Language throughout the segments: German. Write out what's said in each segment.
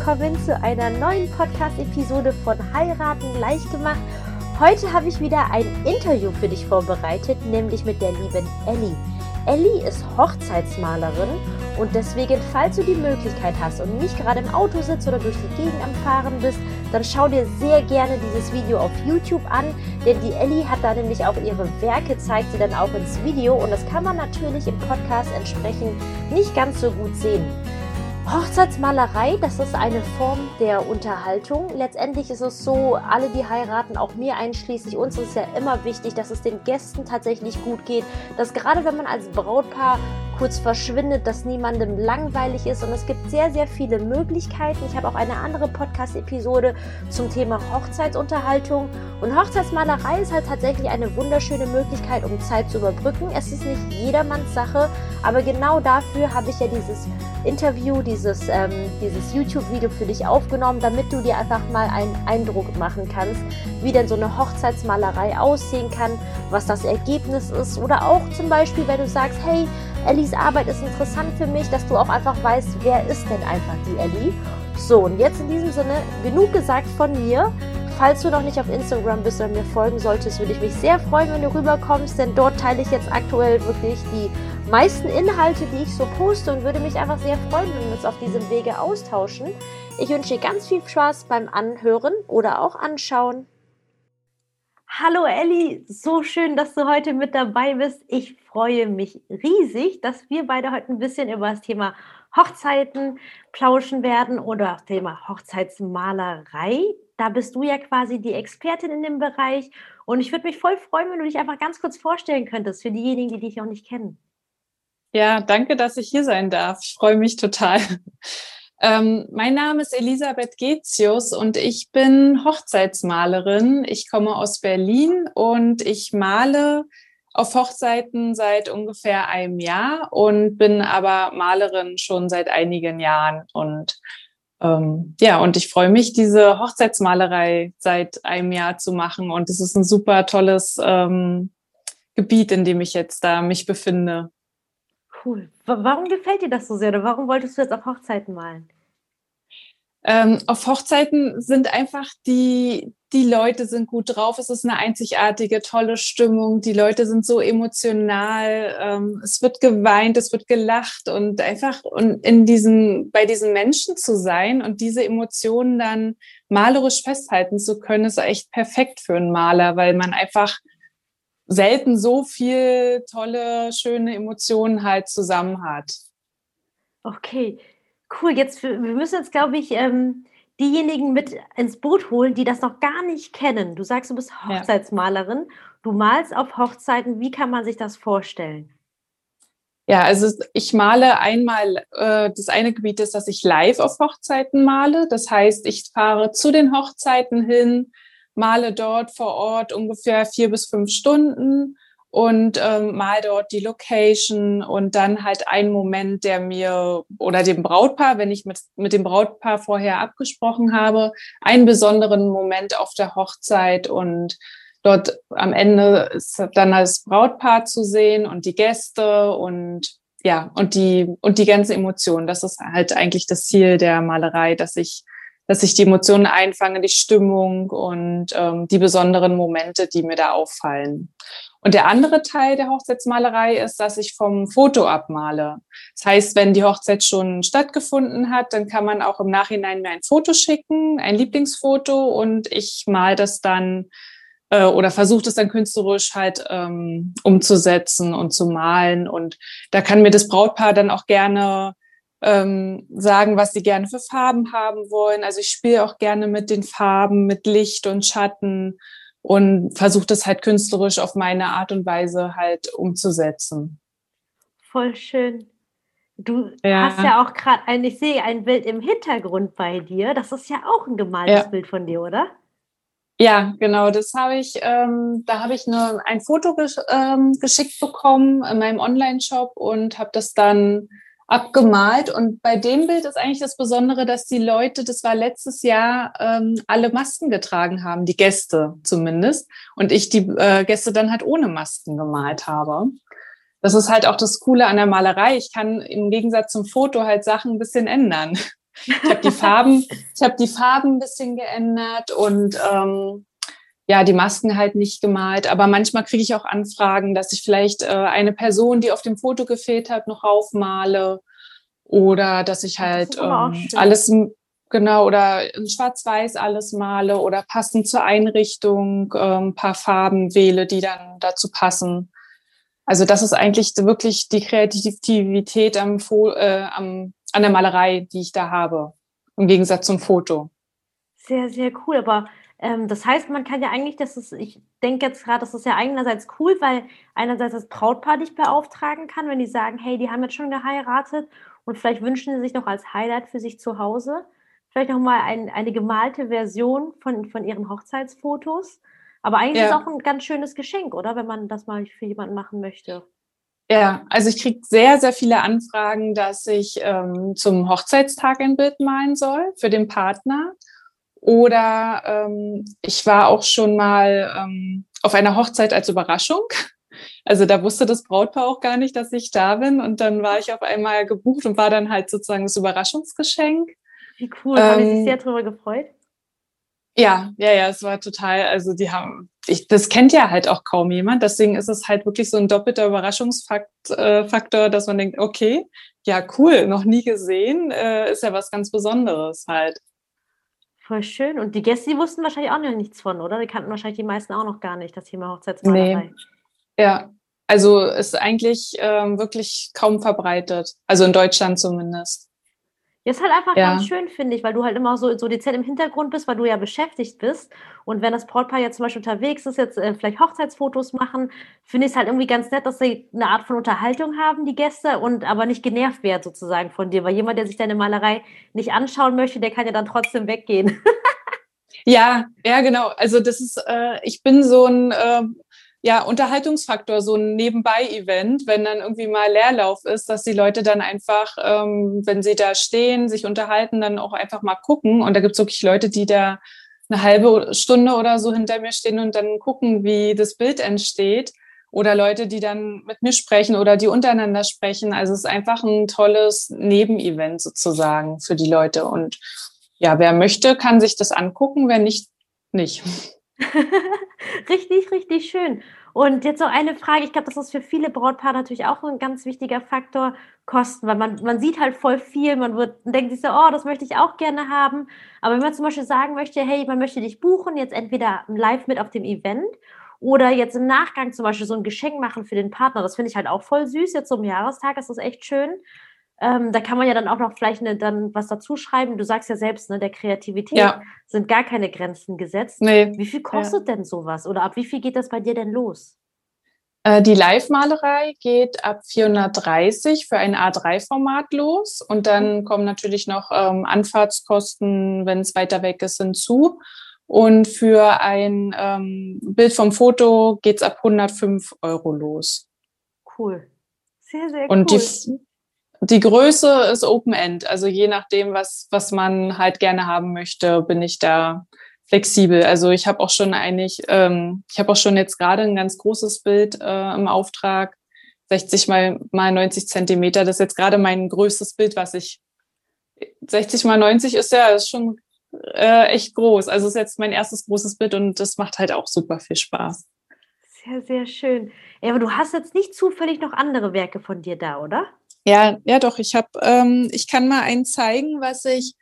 willkommen zu einer neuen Podcast-Episode von Heiraten leicht gemacht. Heute habe ich wieder ein Interview für dich vorbereitet, nämlich mit der lieben Ellie. Ellie ist Hochzeitsmalerin und deswegen, falls du die Möglichkeit hast und nicht gerade im Auto sitzt oder durch die Gegend am Fahren bist, dann schau dir sehr gerne dieses Video auf YouTube an, denn die Ellie hat da nämlich auch ihre Werke, zeigt sie dann auch ins Video und das kann man natürlich im Podcast entsprechend nicht ganz so gut sehen. Hochzeitsmalerei, das ist eine Form der Unterhaltung. Letztendlich ist es so, alle, die heiraten, auch mir einschließlich, uns ist ja immer wichtig, dass es den Gästen tatsächlich gut geht. Dass gerade wenn man als Brautpaar kurz verschwindet, dass niemandem langweilig ist. Und es gibt sehr, sehr viele Möglichkeiten. Ich habe auch eine andere Podcast-Episode zum Thema Hochzeitsunterhaltung. Und Hochzeitsmalerei ist halt tatsächlich eine wunderschöne Möglichkeit, um Zeit zu überbrücken. Es ist nicht jedermanns Sache, aber genau dafür habe ich ja dieses Interview, dieses, ähm, dieses YouTube-Video für dich aufgenommen, damit du dir einfach mal einen Eindruck machen kannst, wie denn so eine Hochzeitsmalerei aussehen kann, was das Ergebnis ist oder auch zum Beispiel, wenn du sagst, hey, Ellis Arbeit ist interessant für mich, dass du auch einfach weißt, wer ist denn einfach die Ellie. So, und jetzt in diesem Sinne, genug gesagt von mir. Falls du noch nicht auf Instagram bist oder mir folgen solltest, würde ich mich sehr freuen, wenn du rüberkommst, denn dort teile ich jetzt aktuell wirklich die meisten Inhalte, die ich so poste und würde mich einfach sehr freuen, wenn wir uns auf diesem Wege austauschen. Ich wünsche dir ganz viel Spaß beim Anhören oder auch Anschauen. Hallo Elli, so schön, dass du heute mit dabei bist. Ich freue mich riesig, dass wir beide heute ein bisschen über das Thema Hochzeiten plauschen werden oder das Thema Hochzeitsmalerei. Da bist du ja quasi die Expertin in dem Bereich und ich würde mich voll freuen, wenn du dich einfach ganz kurz vorstellen könntest für diejenigen, die dich noch nicht kennen. Ja, danke, dass ich hier sein darf. Ich freue mich total. Ähm, mein Name ist Elisabeth Getius und ich bin Hochzeitsmalerin. Ich komme aus Berlin und ich male auf Hochzeiten seit ungefähr einem Jahr und bin aber Malerin schon seit einigen Jahren. Und ähm, ja, und ich freue mich, diese Hochzeitsmalerei seit einem Jahr zu machen. Und es ist ein super tolles ähm, Gebiet, in dem ich jetzt da mich befinde. Cool. Warum gefällt dir das so sehr oder warum wolltest du jetzt auf Hochzeiten malen? Ähm, auf Hochzeiten sind einfach die, die Leute sind gut drauf. Es ist eine einzigartige, tolle Stimmung. Die Leute sind so emotional. Ähm, es wird geweint, es wird gelacht und einfach und in diesen, bei diesen Menschen zu sein und diese Emotionen dann malerisch festhalten zu können, ist echt perfekt für einen Maler, weil man einfach selten so viel tolle, schöne Emotionen halt zusammen hat. Okay, cool. Jetzt, wir müssen jetzt, glaube ich, ähm, diejenigen mit ins Boot holen, die das noch gar nicht kennen. Du sagst, du bist Hochzeitsmalerin. Ja. Du malst auf Hochzeiten. Wie kann man sich das vorstellen? Ja, also ich male einmal, äh, das eine Gebiet ist, dass ich live auf Hochzeiten male. Das heißt, ich fahre zu den Hochzeiten hin, male dort vor Ort ungefähr vier bis fünf Stunden und ähm, mal dort die Location und dann halt ein Moment, der mir oder dem Brautpaar, wenn ich mit, mit dem Brautpaar vorher abgesprochen habe, einen besonderen Moment auf der Hochzeit und dort am Ende ist dann das Brautpaar zu sehen und die Gäste und ja, und die, und die ganze Emotion. Das ist halt eigentlich das Ziel der Malerei, dass ich dass ich die Emotionen einfange, die Stimmung und ähm, die besonderen Momente, die mir da auffallen. Und der andere Teil der Hochzeitsmalerei ist, dass ich vom Foto abmale. Das heißt, wenn die Hochzeit schon stattgefunden hat, dann kann man auch im Nachhinein mir ein Foto schicken, ein Lieblingsfoto, und ich mal das dann äh, oder versuche das dann künstlerisch halt ähm, umzusetzen und zu malen. Und da kann mir das Brautpaar dann auch gerne ähm, sagen, was sie gerne für Farben haben wollen. Also ich spiele auch gerne mit den Farben, mit Licht und Schatten und versuche das halt künstlerisch auf meine Art und Weise halt umzusetzen. Voll schön. Du ja. hast ja auch gerade ein, ich sehe ein Bild im Hintergrund bei dir. Das ist ja auch ein gemaltes ja. Bild von dir, oder? Ja, genau. Das habe ich, ähm, da habe ich nur ein Foto gesch ähm, geschickt bekommen in meinem Online-Shop und habe das dann abgemalt. Und bei dem Bild ist eigentlich das Besondere, dass die Leute, das war letztes Jahr, ähm, alle Masken getragen haben, die Gäste zumindest. Und ich die äh, Gäste dann halt ohne Masken gemalt habe. Das ist halt auch das Coole an der Malerei. Ich kann im Gegensatz zum Foto halt Sachen ein bisschen ändern. Ich habe die Farben, ich habe die Farben ein bisschen geändert und ähm, ja, die Masken halt nicht gemalt. Aber manchmal kriege ich auch Anfragen, dass ich vielleicht äh, eine Person, die auf dem Foto gefehlt hat, noch aufmale. Oder dass ich halt ähm, alles genau oder in Schwarz-Weiß alles male oder passend zur Einrichtung ein ähm, paar Farben wähle, die dann dazu passen. Also das ist eigentlich wirklich die Kreativität am, äh, am, an der Malerei, die ich da habe, im Gegensatz zum Foto. Sehr, sehr cool. Aber ähm, das heißt, man kann ja eigentlich, das ist, ich denke jetzt gerade, das ist ja einerseits cool, weil einerseits das Brautpaar dich beauftragen kann, wenn die sagen, hey, die haben jetzt schon geheiratet und vielleicht wünschen sie sich noch als Highlight für sich zu Hause, vielleicht nochmal ein, eine gemalte Version von, von ihren Hochzeitsfotos. Aber eigentlich ja. ist es auch ein ganz schönes Geschenk, oder? Wenn man das mal für jemanden machen möchte. Ja, also ich kriege sehr, sehr viele Anfragen, dass ich ähm, zum Hochzeitstag ein Bild malen soll für den Partner. Oder ähm, ich war auch schon mal ähm, auf einer Hochzeit als Überraschung. Also da wusste das Brautpaar auch gar nicht, dass ich da bin. Und dann war ich auf einmal gebucht und war dann halt sozusagen das Überraschungsgeschenk. Wie cool, ähm, haben die sich sehr darüber gefreut? Ja, ja, ja, es war total, also die haben, ich, das kennt ja halt auch kaum jemand. Deswegen ist es halt wirklich so ein doppelter Überraschungsfaktor, äh, dass man denkt, okay, ja, cool, noch nie gesehen, äh, ist ja was ganz Besonderes halt. Voll schön. Und die Gäste, die wussten wahrscheinlich auch noch nichts von, oder? Die kannten wahrscheinlich die meisten auch noch gar nicht, das Thema Hochzeitsmalerei. Nee. Ja, also ist eigentlich ähm, wirklich kaum verbreitet. Also in Deutschland zumindest. Ja, ist halt einfach ja. ganz schön, finde ich, weil du halt immer so, so dezent im Hintergrund bist, weil du ja beschäftigt bist. Und wenn das Brautpaar jetzt zum Beispiel unterwegs ist, jetzt äh, vielleicht Hochzeitsfotos machen, finde ich es halt irgendwie ganz nett, dass sie eine Art von Unterhaltung haben, die Gäste, und aber nicht genervt werden sozusagen von dir. Weil jemand, der sich deine Malerei nicht anschauen möchte, der kann ja dann trotzdem weggehen. ja, ja, genau. Also das ist, äh, ich bin so ein äh, ja, Unterhaltungsfaktor, so ein Nebenbei-Event, wenn dann irgendwie mal Leerlauf ist, dass die Leute dann einfach, ähm, wenn sie da stehen, sich unterhalten, dann auch einfach mal gucken. Und da gibt es wirklich Leute, die da eine halbe Stunde oder so hinter mir stehen und dann gucken, wie das Bild entsteht. Oder Leute, die dann mit mir sprechen oder die untereinander sprechen. Also es ist einfach ein tolles Nebenevent sozusagen für die Leute. Und ja, wer möchte, kann sich das angucken, wer nicht, nicht. richtig, richtig schön. Und jetzt noch eine Frage, ich glaube, das ist für viele Brautpaare natürlich auch ein ganz wichtiger Faktor, Kosten, weil man, man sieht halt voll viel, man wird, denkt sich so, oh, das möchte ich auch gerne haben. Aber wenn man zum Beispiel sagen möchte, hey, man möchte dich buchen, jetzt entweder live mit auf dem Event oder jetzt im Nachgang zum Beispiel so ein Geschenk machen für den Partner, das finde ich halt auch voll süß, jetzt zum Jahrestag, das ist echt schön. Ähm, da kann man ja dann auch noch vielleicht eine, dann was dazu schreiben. Du sagst ja selbst, ne, der Kreativität ja. sind gar keine Grenzen gesetzt. Nee. Wie viel kostet ja. denn sowas? Oder ab wie viel geht das bei dir denn los? Äh, die Live-Malerei geht ab 430 für ein A3-Format los und dann mhm. kommen natürlich noch ähm, Anfahrtskosten, wenn es weiter weg ist, hinzu. Und für ein ähm, Bild vom Foto geht es ab 105 Euro los. Cool. Sehr, sehr cool. Und die, die Größe ist Open End, also je nachdem, was, was man halt gerne haben möchte, bin ich da flexibel. Also ich habe auch schon eigentlich, ähm, ich habe auch schon jetzt gerade ein ganz großes Bild äh, im Auftrag, 60 mal, mal 90 Zentimeter. Das ist jetzt gerade mein größtes Bild, was ich 60 mal 90 ist ja ist schon äh, echt groß. Also ist jetzt mein erstes großes Bild und das macht halt auch super viel Spaß. Sehr, sehr schön. Ja, aber du hast jetzt nicht zufällig noch andere Werke von dir da, oder? Ja, ja, doch. Ich habe, ähm, ich kann mal einen zeigen, was ich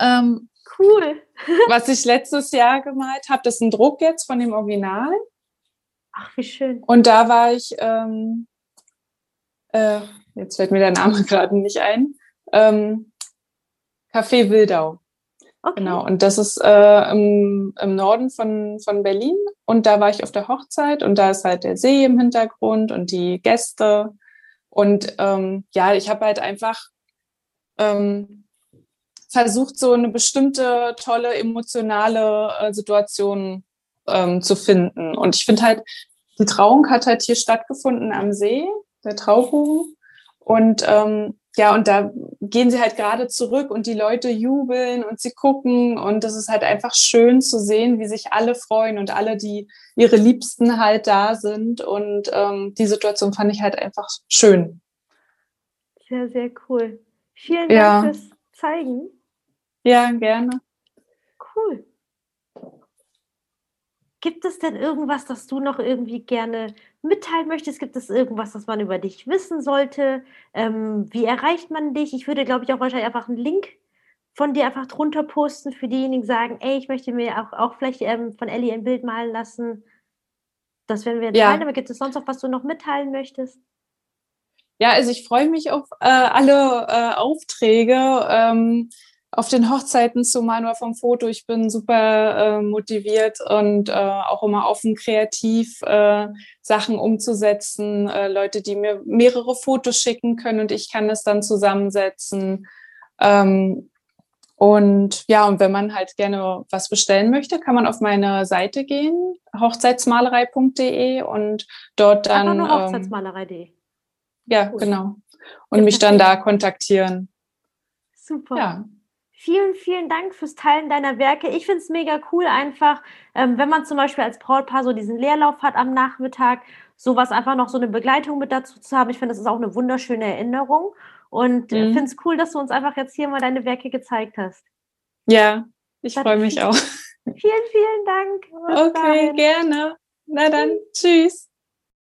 ähm, cool, was ich letztes Jahr gemalt habe. Das ist ein Druck jetzt von dem Original. Ach, wie schön. Und da war ich, ähm, äh, jetzt fällt mir der Name gerade nicht ein, ähm, Café Wildau. Okay. Genau, und das ist äh, im, im Norden von, von Berlin. Und da war ich auf der Hochzeit und da ist halt der See im Hintergrund und die Gäste. Und ähm, ja, ich habe halt einfach ähm, versucht, so eine bestimmte tolle emotionale äh, Situation ähm, zu finden. Und ich finde halt, die Trauung hat halt hier stattgefunden am See, der Traubogen. Und ähm, ja, und da gehen sie halt gerade zurück und die Leute jubeln und sie gucken und das ist halt einfach schön zu sehen, wie sich alle freuen und alle, die ihre Liebsten halt da sind und ähm, die Situation fand ich halt einfach schön. Sehr, sehr cool. Vielen Dank ja. fürs zeigen? Ja, gerne. Cool. Gibt es denn irgendwas, das du noch irgendwie gerne mitteilen möchtest? Gibt es irgendwas, das man über dich wissen sollte? Ähm, wie erreicht man dich? Ich würde, glaube ich, auch wahrscheinlich einfach einen Link von dir einfach drunter posten für diejenigen, die sagen, ey, ich möchte mir auch, auch vielleicht ähm, von Ellie ein Bild malen lassen. Das werden wir ja. Aber gibt es sonst noch, was du noch mitteilen möchtest? Ja, also ich freue mich auf äh, alle äh, Aufträge. Ähm, auf den Hochzeiten zumal nur vom Foto. Ich bin super äh, motiviert und äh, auch immer offen, kreativ äh, Sachen umzusetzen. Äh, Leute, die mir mehrere Fotos schicken können und ich kann es dann zusammensetzen. Ähm, und ja, und wenn man halt gerne was bestellen möchte, kann man auf meine Seite gehen, hochzeitsmalerei.de und dort dann. Nur ähm, hochzeitsmalerei.de. Ähm, ja, genau. Und mich dann da kontaktieren. Super. Ja. Vielen, vielen Dank fürs Teilen deiner Werke. Ich finde es mega cool, einfach, ähm, wenn man zum Beispiel als Brautpaar so diesen Leerlauf hat am Nachmittag, sowas einfach noch so eine Begleitung mit dazu zu haben. Ich finde, das ist auch eine wunderschöne Erinnerung und äh, mhm. finde es cool, dass du uns einfach jetzt hier mal deine Werke gezeigt hast. Ja, ich freue mich auch. Vielen, vielen Dank. Okay, dahin. gerne. Na dann, tschüss.